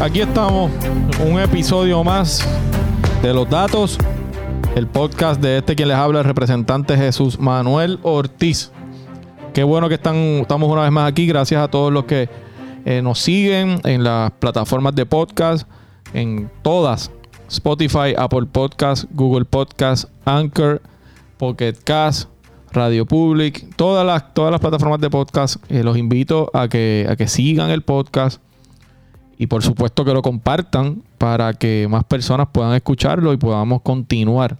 aquí estamos, un episodio más de los datos, el podcast de este que les habla el representante Jesús Manuel Ortiz. Qué bueno que están, estamos una vez más aquí, gracias a todos los que eh, nos siguen en las plataformas de podcast, en todas, Spotify, Apple Podcast, Google Podcast, Anchor, Pocket Cast, Radio Public, todas las, todas las plataformas de podcast. Eh, los invito a que, a que sigan el podcast y por supuesto que lo compartan para que más personas puedan escucharlo y podamos continuar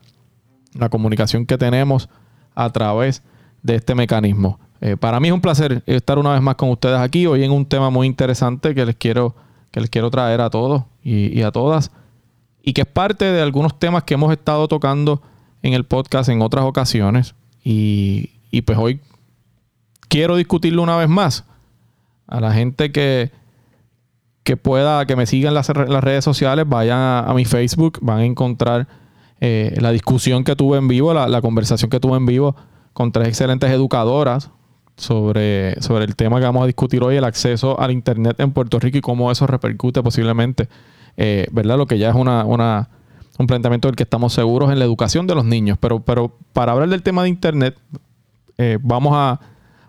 la comunicación que tenemos a través de este mecanismo. Eh, para mí es un placer estar una vez más con ustedes aquí hoy en un tema muy interesante que les quiero, que les quiero traer a todos y, a todas y que es parte de algunos temas que hemos estado tocando en el podcast en otras ocasiones y, y pues hoy quiero discutirlo una vez más a la gente que, que pueda, que me sigan las, las redes sociales, vayan a, mi Facebook, van a encontrar eh, la discusión que tuve en vivo, la, conversación que tuve en vivo con tres excelentes educadoras sobre, sobre el tema que vamos a discutir hoy, el acceso al Internet en Puerto Rico y cómo eso repercute posiblemente, eh, ¿verdad? Lo que ya es una, una, un planteamiento del que estamos seguros en la educación de los niños. Pero, pero para hablar del tema de Internet, eh, vamos a,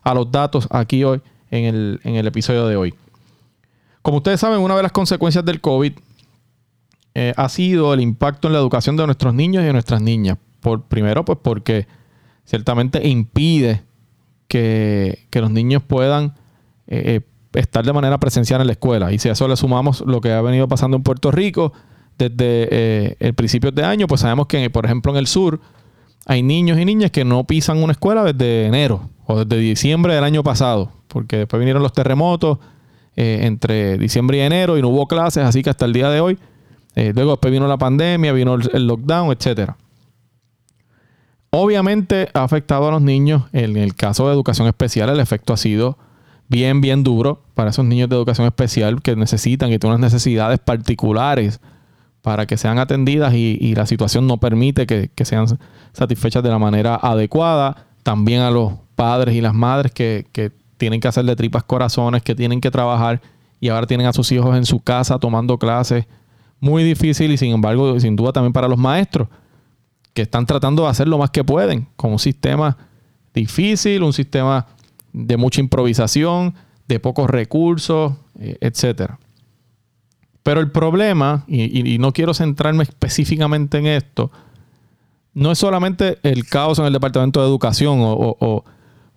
a, los datos aquí hoy en el, en el episodio de hoy. Como ustedes saben, una de las consecuencias del COVID eh, ha sido el impacto en la educación de nuestros niños y de nuestras niñas. Por, primero, pues porque ciertamente impide que, los niños puedan eh, eh, estar de manera presencial en la escuela. Y si a eso le sumamos lo que ha venido pasando en Puerto Rico desde el principio de año, pues sabemos que, por ejemplo, en el sur hay niños y niñas que no pisan una escuela desde enero o desde diciembre del año pasado, porque después vinieron los terremotos eh, entre diciembre y enero y no hubo clases, así que hasta el día de hoy. Eh, luego después vino la pandemia, vino el, lockdown, etc. Obviamente ha afectado a los niños. En el caso de educación especial, el efecto ha sido bien, bien duro para esos niños de educación especial que necesitan, que tienen unas necesidades particulares para que sean atendidas y, la situación no permite que, sean satisfechas de la manera adecuada. También a los padres y las madres que, que tienen que hacerle tripas corazones, que tienen que trabajar y ahora tienen a sus hijos en su casa tomando clases. Muy difícil y sin embargo, sin duda también para los maestros, que están tratando de hacer lo más que pueden con un sistema difícil, un sistema de mucha improvisación, de pocos recursos, eh, etc. Pero el problema, y, no quiero centrarme específicamente en esto, no es solamente el caos en el Departamento de Educación o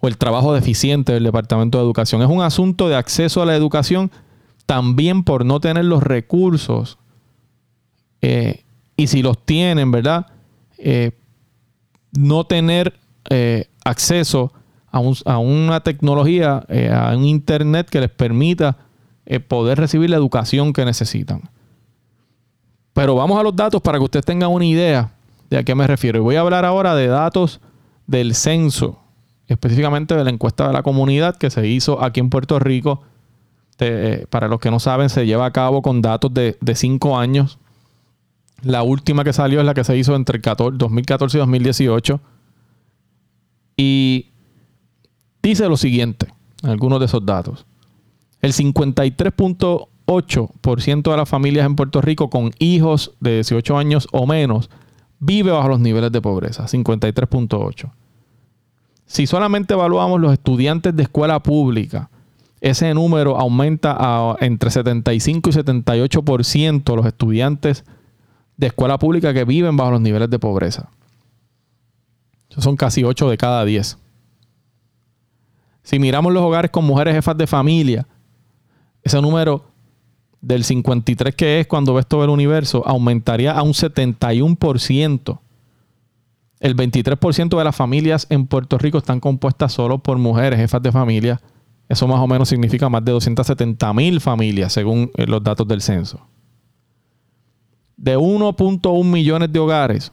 el trabajo deficiente del Departamento de Educación. Es un asunto de acceso a la educación también por no tener los recursos. Eh, y si los tienen, ¿verdad? Eh, no tener eh, acceso a, una tecnología, a un Internet que les permita poder recibir la educación que necesitan. Pero vamos a los datos para que ustedes tengan una idea de a qué me refiero. Y voy a hablar ahora de datos del censo específicamente de la encuesta de la comunidad que se hizo aquí en Puerto Rico. Eh, para los que no saben, se lleva a cabo con datos de, cinco años. La última que salió es la que se hizo entre 2014 y 2018. Y dice lo siguiente, algunos de esos datos. El 53.8% de las familias en Puerto Rico con hijos de 18 años o menos vive bajo los niveles de pobreza. 53.8%. Si solamente evaluamos los estudiantes de escuela pública, ese número aumenta a entre 75 y 78% los estudiantes de escuela pública que viven bajo los niveles de pobreza. son casi 8 de cada 10. Si miramos los hogares con mujeres jefas de familia, ese número del 53 que es cuando ves todo el universo aumentaría a un 71% el 23% de las familias en Puerto Rico están compuestas solo por mujeres, jefas de familia. Eso más o menos significa más de 270 mil familias, según eh, los datos del censo. De 1.1 millones de hogares,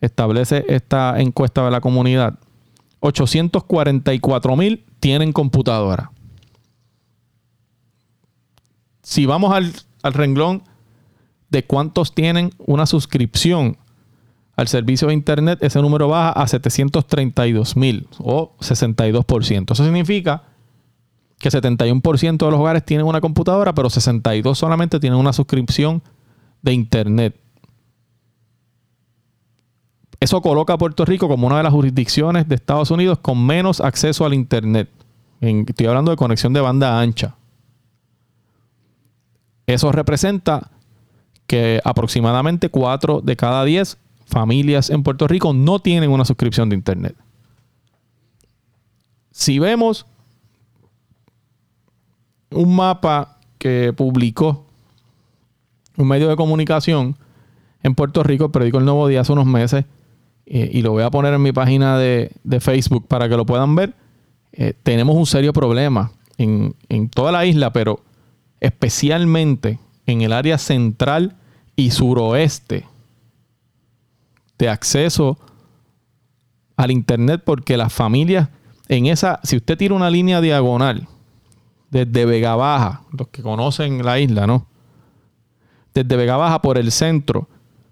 establece esta encuesta de la comunidad, 844 mil tienen computadora. Si vamos al, al renglón de cuántos tienen una suscripción al servicio de Internet, ese número baja a 732 mil o 62%. Eso significa que 71% de los hogares tienen una computadora, pero 62% solamente tienen una suscripción de Internet. Eso coloca a Puerto Rico como una de las jurisdicciones de Estados Unidos con menos acceso al Internet. estoy hablando de conexión de banda ancha. Eso representa que aproximadamente 4 de cada 10 familias en Puerto Rico no tienen una suscripción de Internet. Si vemos un mapa que publicó un medio de comunicación en Puerto Rico, el periódico El Nuevo Día, hace unos meses, eh, y lo voy a poner en mi página de, Facebook para que lo puedan ver, eh, tenemos un serio problema en, en toda la isla, pero especialmente en el área central y suroeste de acceso al Internet, porque las familias en esa, si usted tira una línea diagonal desde Vega Baja, los que conocen la isla, ¿no? Desde Vega Baja por el centro,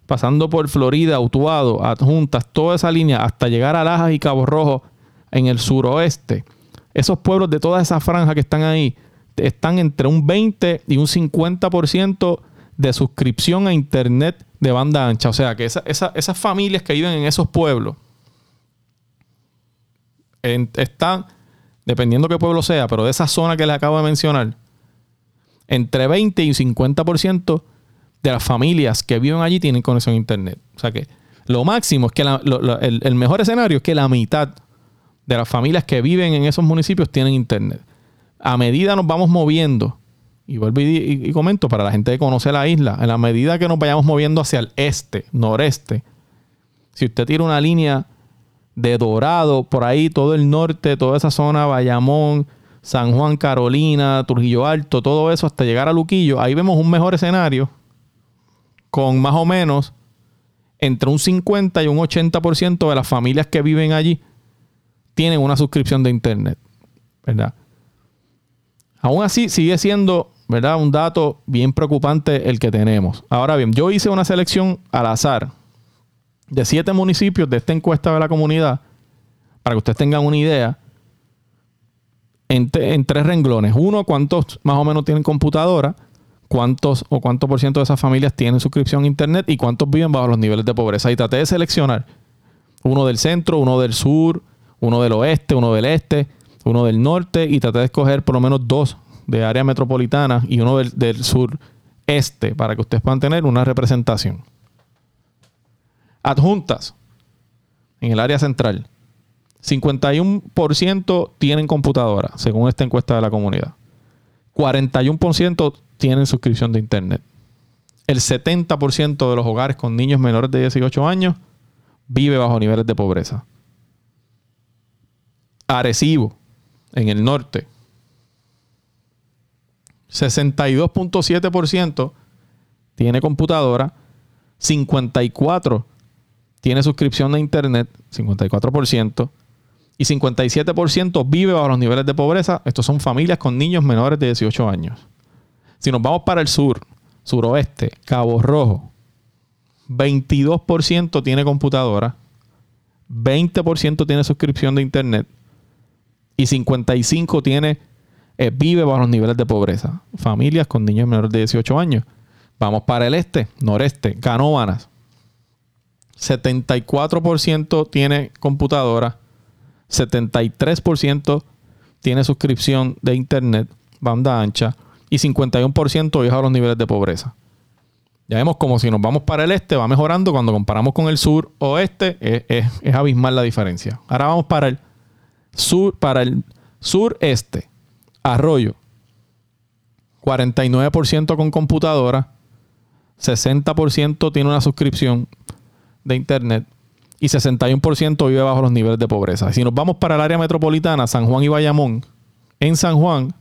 pasando por Florida, Utuado, Adjuntas, toda esa línea hasta llegar a Lajas y Cabo Rojo en el suroeste. Esos pueblos de toda esa franja que están ahí están entre un 20 y un 50% de suscripción a internet de banda ancha. O sea que esas familias que viven en esos pueblos están, dependiendo qué pueblo sea, pero de esa zona que les acabo de mencionar, entre 20 y 50% de las familias que viven allí tienen conexión a internet. O sea que lo máximo es que el, mejor escenario es que la mitad de las familias que viven en esos municipios tienen internet. A medida nos vamos moviendo, y vuelvo y, comento para la gente que conoce la isla, en la medida que nos vayamos moviendo hacia el este, noreste, si usted tira una línea de Dorado, por ahí todo el norte, toda esa zona, Bayamón, San Juan, Carolina, Trujillo Alto, todo eso hasta llegar a Luquillo, ahí vemos un mejor escenario con más o menos entre un 50 y un 80% de las familias que viven allí tienen una suscripción de internet, ¿verdad? Aún así sigue siendo, ¿verdad? Un dato bien preocupante el que tenemos. Ahora bien, yo hice una selección al azar de siete municipios de esta encuesta de la comunidad, para que ustedes tengan una idea, en, tres renglones. Uno, cuántos más o menos tienen computadora, cuántos o cuánto por ciento de esas familias tienen suscripción a internet y cuántos viven bajo los niveles de pobreza. Y traté de seleccionar uno del centro, uno del sur, uno del oeste, uno del este, uno del norte y traté de escoger por lo menos dos de área metropolitana y uno del, del sur este para que ustedes puedan tener una representación adjuntas en el área central. 51% tienen computadora, según esta encuesta de la comunidad. 41% tienen suscripción de Internet. El 70% de los hogares con niños menores de 18 años vive bajo niveles de pobreza. Arecibo, en el norte. 62.7% tiene computadora. 54% tiene suscripción de Internet, 54%, y 57% vive bajo los niveles de pobreza. Estos son familias con niños menores de 18 años. Si nos vamos para el sur, suroeste, Cabo Rojo, 22% tiene computadora, 20% tiene suscripción de Internet y 55% tiene, eh, vive bajo los niveles de pobreza. Familias con niños menores de 18 años. Vamos para el este, noreste, Canóvanas, 74% tiene computadora, 73% tiene suscripción de internet, banda ancha, y 51% viaja a los niveles de pobreza. Ya vemos como si nos vamos para el este, va mejorando. Cuando comparamos con el sur oeste, es, es abismal la diferencia. Ahora vamos para el sur, para el sureste. Arroyo. 49% con computadora. 60% tiene una suscripción de Internet y 61% vive bajo los niveles de pobreza. Si nos vamos para el área metropolitana, San Juan y Bayamón, en San Juan,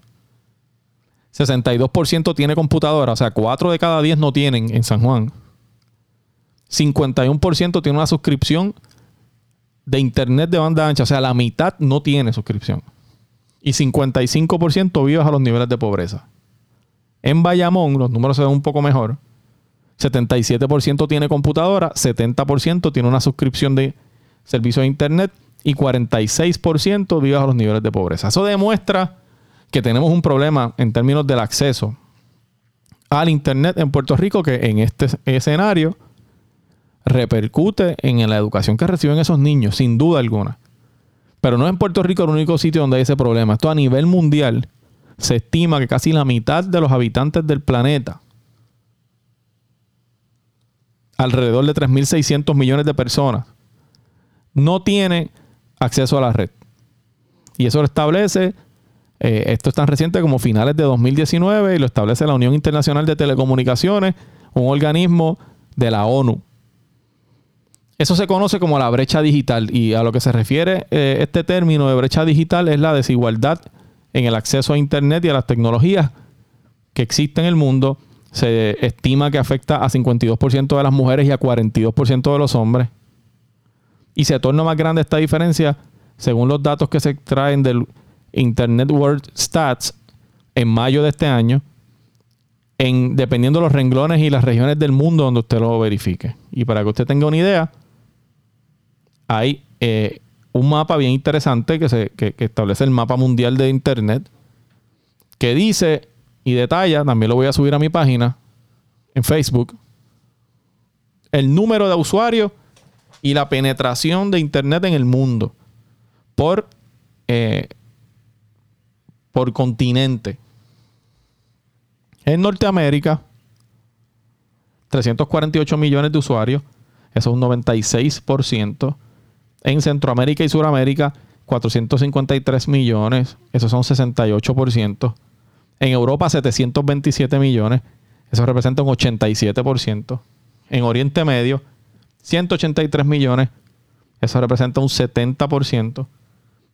62% tiene computadora, o sea, 4 de cada 10 no tienen en San Juan. 51% tiene una suscripción de internet de banda ancha, o sea, la mitad no tiene suscripción. Y 55% vive bajo los niveles de pobreza. En Bayamón, los números se ven un poco mejor. 77% tiene computadora, 70% tiene una suscripción de servicio de internet y 46% vive a los niveles de pobreza. Eso demuestra que tenemos un problema en términos del acceso al Internet en Puerto Rico que en este escenario repercute en la educación que reciben esos niños, sin duda alguna. Pero no es en Puerto Rico el único sitio donde hay ese problema. Esto a nivel mundial se estima que casi la mitad de los habitantes del planeta, alrededor de 3.600 millones de personas, no tiene acceso a la red. Y eso lo establece, eh, esto es tan reciente como finales de 2019, y lo establece la Unión Internacional de Telecomunicaciones, un organismo de la ONU. Eso se conoce como la brecha digital y a lo que se refiere eh, este término de brecha digital es la desigualdad en el acceso a Internet y a las tecnologías que existen en el mundo. Se estima que afecta a 52% de las mujeres y a 42% de los hombres. Y se torna más grande esta diferencia según los datos que se extraen del Internet World Stats en mayo de este año, en, dependiendo de los renglones y las regiones del mundo donde usted lo verifique. Y para que usted tenga una idea, hay eh, un mapa bien interesante que, se, establece el mapa mundial de Internet, que dice y detalla, también lo voy a subir a mi página en Facebook, el número de usuarios y la penetración de Internet en el mundo por, eh, por continente. En Norteamérica, 348 millones de usuarios, eso es un 96%. En Centroamérica y Sudamérica, 453 millones, eso son 68%. En Europa, 727 millones, eso representa un 87%. En Oriente Medio, 183 millones, eso representa un 70%.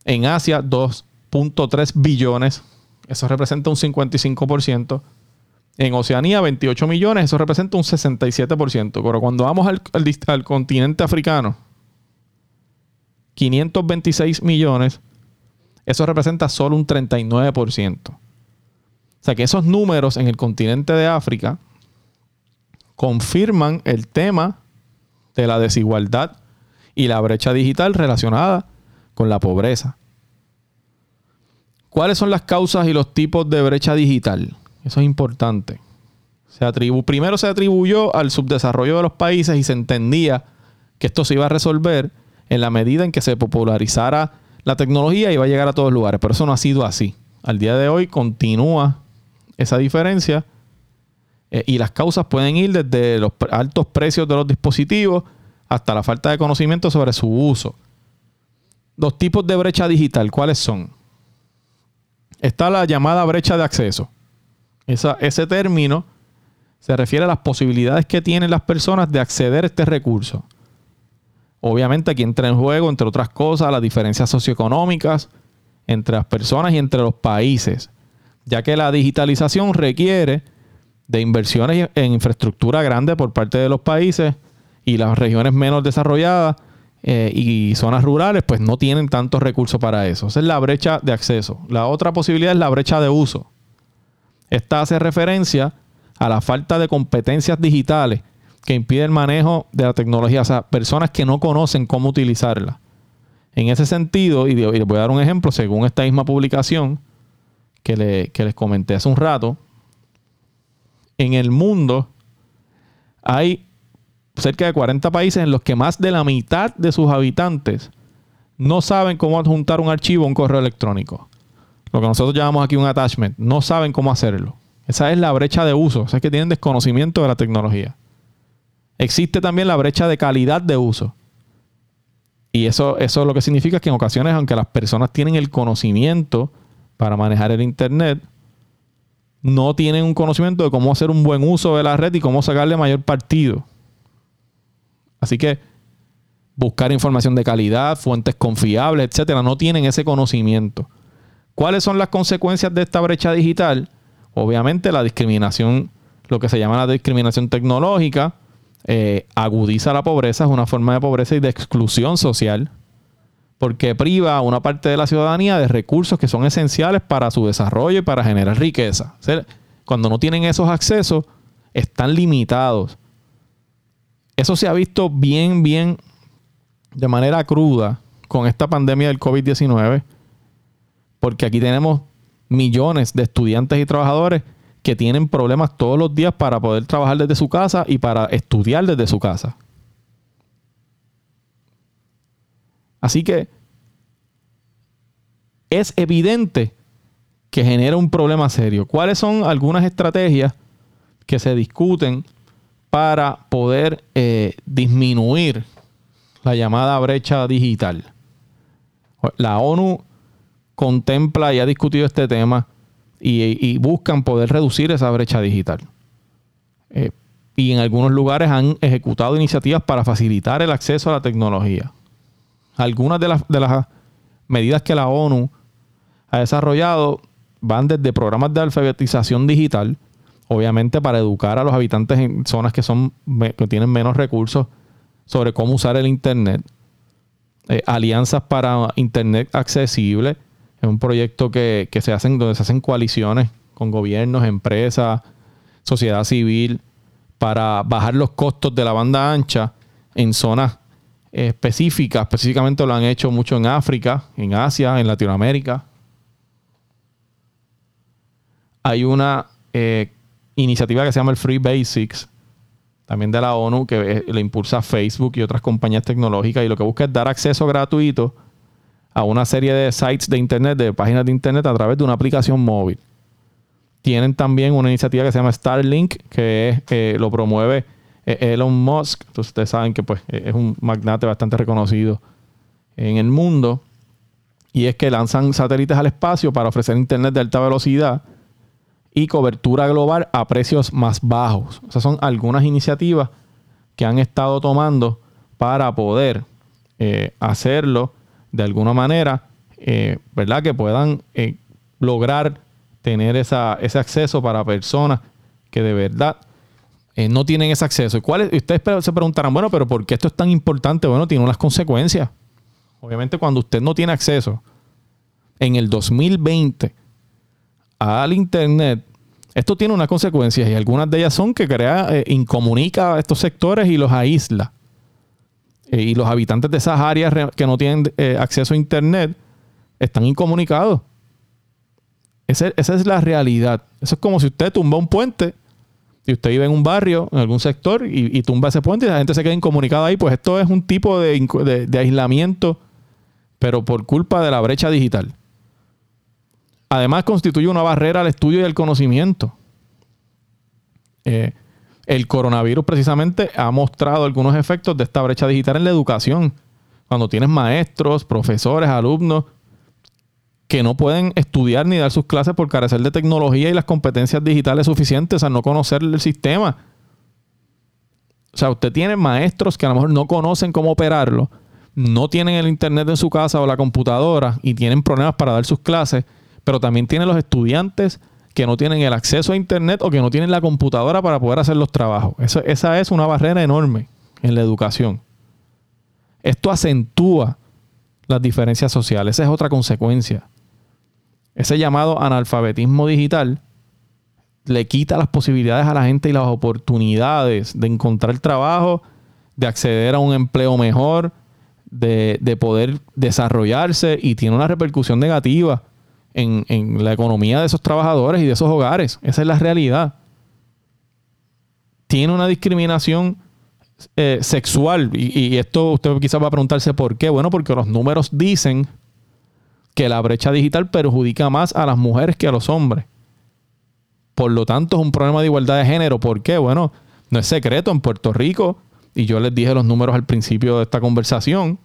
En Asia, 2.3 billones, eso representa un 55%. En Oceanía, 28 millones, eso representa un 67%. Pero cuando vamos al continente africano, 526 millones, eso representa solo un 39%. O sea que esos números en el continente de África confirman el tema de la desigualdad y la brecha digital relacionada con la pobreza. ¿Cuáles son las causas y los tipos de brecha digital? Eso es importante. Se primero se atribuyó al subdesarrollo de los países y se entendía que esto se iba a resolver en la medida en que se popularizara la tecnología iba a llegar a todos lugares, pero eso no ha sido así. Al día de hoy continúa esa diferencia eh, y las causas pueden ir desde los altos precios de los dispositivos hasta la falta de conocimiento sobre su uso. Los tipos de brecha digital, ¿cuáles son? Está la llamada brecha de acceso. ese término se refiere a las posibilidades que tienen las personas de acceder a este recurso. Obviamente aquí entra en juego, entre otras cosas, las diferencias socioeconómicas entre las personas y entre los países, ya que la digitalización requiere de inversiones en infraestructura grande por parte de los países y las regiones menos desarrolladas eh, y zonas rurales pues no tienen tantos recursos para eso. Esa es la brecha de acceso. La otra posibilidad es la brecha de uso. Esta hace referencia a la falta de competencias digitales que impide el manejo de la tecnología, o sea, personas que no conocen cómo utilizarla. En ese sentido, y les voy a dar un ejemplo, según esta misma publicación que, les comenté hace un rato, en el mundo hay cerca de 40 países en los que más de la mitad de sus habitantes no saben cómo adjuntar un archivo a un correo electrónico. Lo que nosotros llamamos aquí un attachment. No saben cómo hacerlo. Esa es la brecha de uso. O sea, es que tienen desconocimiento de la tecnología. Existe también la brecha de calidad de uso. Y eso, eso lo que significa que en ocasiones, aunque las personas tienen el conocimiento para manejar el Internet, no tienen un conocimiento de cómo hacer un buen uso de la red y cómo sacarle mayor partido. Así que buscar información de calidad, fuentes confiables, etcétera, no tienen ese conocimiento. ¿Cuáles son las consecuencias de esta brecha digital? Obviamente la discriminación, lo que se llama la discriminación tecnológica, eh, agudiza la pobreza, es una forma de pobreza y de exclusión social, porque priva a una parte de la ciudadanía de recursos que son esenciales para su desarrollo y para generar riqueza. cuando no tienen esos accesos, están limitados. Eso se ha visto bien, bien, de manera cruda con esta pandemia del COVID-19, porque aquí tenemos millones de estudiantes y trabajadores que tienen problemas todos los días para poder trabajar desde su casa y para estudiar desde su casa. Así que es evidente que genera un problema serio. ¿Cuáles son algunas estrategias que se discuten para poder eh, disminuir la llamada brecha digital? La ONU contempla y ha discutido este tema y, buscan poder reducir esa brecha digital. Eh, y en algunos lugares han ejecutado iniciativas para facilitar el acceso a la tecnología. Algunas de las, medidas que la ONU ha desarrollado van desde programas de alfabetización digital, obviamente para educar a los habitantes en zonas que, son, que tienen menos recursos sobre cómo usar el Internet, eh, alianzas para Internet accesible, es un proyecto que, se hacen, donde se hacen coaliciones con gobiernos, empresas, sociedad civil, para bajar los costos de la banda ancha en zonas específicas. Específicamente lo han hecho mucho en África, en Asia, en Latinoamérica. Hay una eh, iniciativa que se llama el Free Basics, también de la ONU, que le impulsa Facebook y otras compañías tecnológicas y lo que busca es dar acceso gratuito a una serie de sites de internet, de páginas de internet a través de una aplicación móvil. Tienen también una iniciativa que se llama Starlink, que lo promueve eh, Elon Musk. Entonces ustedes saben que pues, es un magnate bastante reconocido en el mundo. Y es que lanzan satélites al espacio para ofrecer internet de alta velocidad y cobertura global a precios más bajos. Esas son algunas iniciativas que han estado tomando para poder eh, hacerlo de alguna manera, eh, ¿verdad? Que puedan eh, lograr tener esa, ese acceso para personas que de verdad eh, no tienen ese acceso. ¿Y cuáles? Ustedes se preguntarán, bueno, pero ¿por qué esto es tan importante? Bueno, tiene unas consecuencias. Obviamente, cuando usted no tiene acceso en el 2020 al Internet, esto tiene unas consecuencias y algunas de ellas son que crea, incomunica a estos sectores y los aísla. Eh, y los habitantes de esas áreas que no tienen eh, acceso a Internet están incomunicados. Esa, es la realidad. Eso es como si usted tumba un puente y usted vive en un barrio, en algún sector, y, tumba ese puente y la gente se queda incomunicada ahí. Pues esto es un tipo de, aislamiento, pero por culpa de la brecha digital. Además, constituye una barrera al estudio y al conocimiento. Eh, el coronavirus precisamente ha mostrado algunos efectos de esta brecha digital en la educación. Cuando tienes maestros, profesores, alumnos que no pueden estudiar ni dar sus clases por carecer de tecnología y las competencias digitales suficientes, a no conocer el sistema. O sea, usted tiene maestros que a lo mejor no conocen cómo operarlo, no tienen el internet en su casa o la computadora y tienen problemas para dar sus clases, pero también tiene los estudiantes que no tienen el acceso a Internet o que no tienen la computadora para poder hacer los trabajos. esa es una barrera enorme en la educación. Esto acentúa las diferencias sociales. Esa es otra consecuencia. Ese llamado analfabetismo digital le quita las posibilidades a la gente y las oportunidades de encontrar trabajo, de acceder a un empleo mejor, de, de poder desarrollarse y tiene una repercusión negativa en, la economía de esos trabajadores y de esos hogares. Esa es la realidad. Tiene una discriminación eh, sexual y, esto usted quizás va a preguntarse por qué. Bueno, porque los números dicen que la brecha digital perjudica más a las mujeres que a los hombres. Por lo tanto, es un problema de igualdad de género. ¿Por qué? Bueno, no es secreto. En Puerto Rico, y yo les dije los números al principio de esta conversación,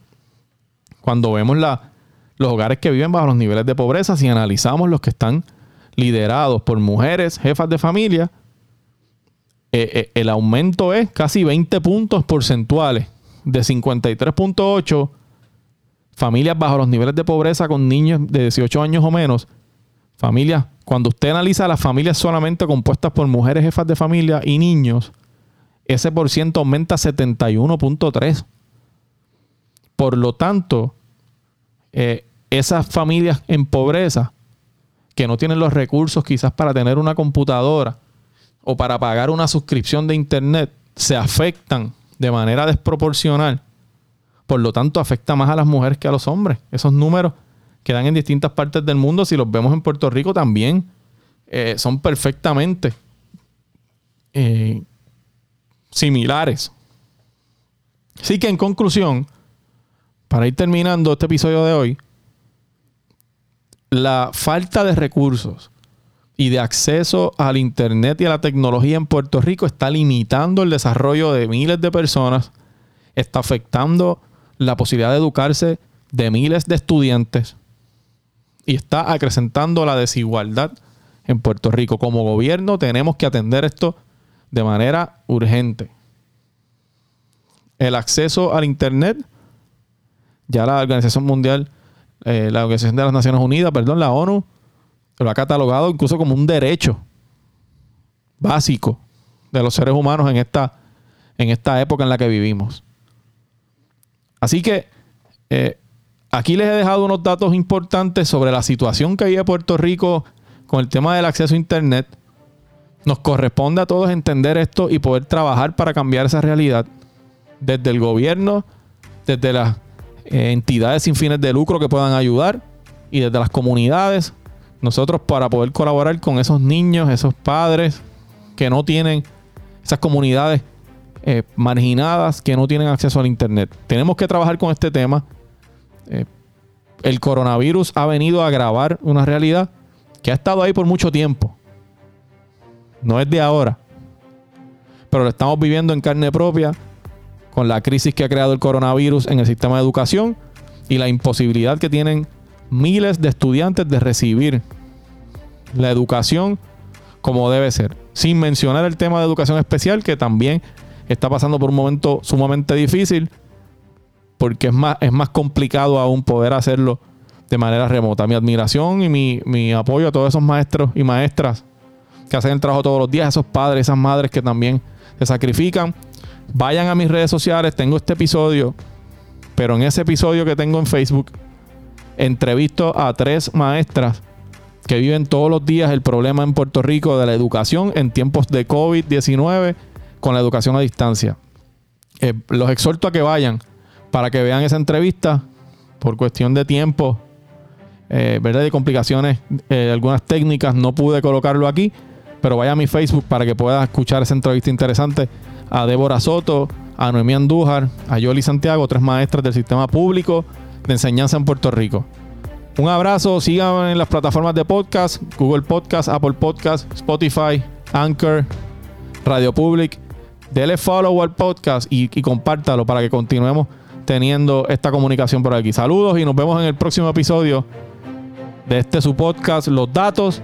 cuando vemos la, los hogares que viven bajo los niveles de pobreza, si analizamos los que están liderados por mujeres, jefas de familia, eh, eh, el aumento es casi 20 puntos porcentuales, de 53.8 familias bajo los niveles de pobreza con niños de 18 años o menos. Familias, cuando usted analiza las familias solamente compuestas por mujeres jefas de familia y niños, ese por ciento aumenta a 71.3. Por lo tanto, eh, esas familias en pobreza que no tienen los recursos quizás para tener una computadora o para pagar una suscripción de internet se afectan de manera desproporcional. Por lo tanto, afecta más a las mujeres que a los hombres. Esos números que dan en distintas partes del mundo, si los vemos en Puerto Rico también, eh, son perfectamente eh, similares. Así que en conclusión, para ir terminando este episodio de hoy, la falta de recursos y de acceso al Internet y a la tecnología en Puerto Rico está limitando el desarrollo de miles de personas, está afectando la posibilidad de educarse de miles de estudiantes y está acrecentando la desigualdad en Puerto Rico. Como gobierno tenemos que atender esto de manera urgente. El acceso al Internet, ya la Organización Mundial, eh, la Organización de las Naciones Unidas, perdón, la ONU, lo ha catalogado incluso como un derecho básico de los seres humanos en esta, en esta época en la que vivimos. Así que eh, aquí les he dejado unos datos importantes sobre la situación que hay en Puerto Rico con el tema del acceso a Internet. Nos corresponde a todos entender esto y poder trabajar para cambiar esa realidad desde el gobierno, desde las entidades sin fines de lucro que puedan ayudar y desde las comunidades nosotros para poder colaborar con esos niños, esos padres que no tienen, esas comunidades eh, marginadas que no tienen acceso al Internet. Tenemos que trabajar con este tema. Eh, el coronavirus ha venido a agravar una realidad que ha estado ahí por mucho tiempo. No es de ahora. Pero lo estamos viviendo en carne propia con la crisis que ha creado el coronavirus en el sistema de educación y la imposibilidad que tienen miles de estudiantes de recibir la educación como debe ser. Sin mencionar el tema de educación especial, que también está pasando por un momento sumamente difícil, porque es más, es más complicado aún poder hacerlo de manera remota. Mi admiración y mi, mi apoyo a todos esos maestros y maestras que hacen el trabajo todos los días, esos padres, esas madres que también se sacrifican. Vayan a mis redes sociales, tengo este episodio, pero en ese episodio que tengo en Facebook, entrevisto a tres maestras que viven todos los días el problema en Puerto Rico de la educación en tiempos de COVID-19 con la educación a distancia. Eh, los exhorto a que vayan para que vean esa entrevista por cuestión de tiempo, eh, ¿verdad? De complicaciones, eh, algunas técnicas, no pude colocarlo aquí, pero vaya a mi Facebook para que pueda escuchar esa entrevista interesante a Débora Soto, a Noemí Andújar, a Yoli Santiago, tres maestras del sistema público de enseñanza en Puerto Rico. Un abrazo, sigan en las plataformas de podcast, Google Podcast, Apple Podcast, Spotify, Anchor, Radio Public. Dele follow al podcast y, y compártalo para que continuemos teniendo esta comunicación por aquí. Saludos y nos vemos en el próximo episodio de este su podcast, Los Datos,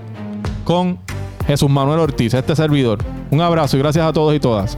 con Jesús Manuel Ortiz, este servidor. Un abrazo y gracias a todos y todas.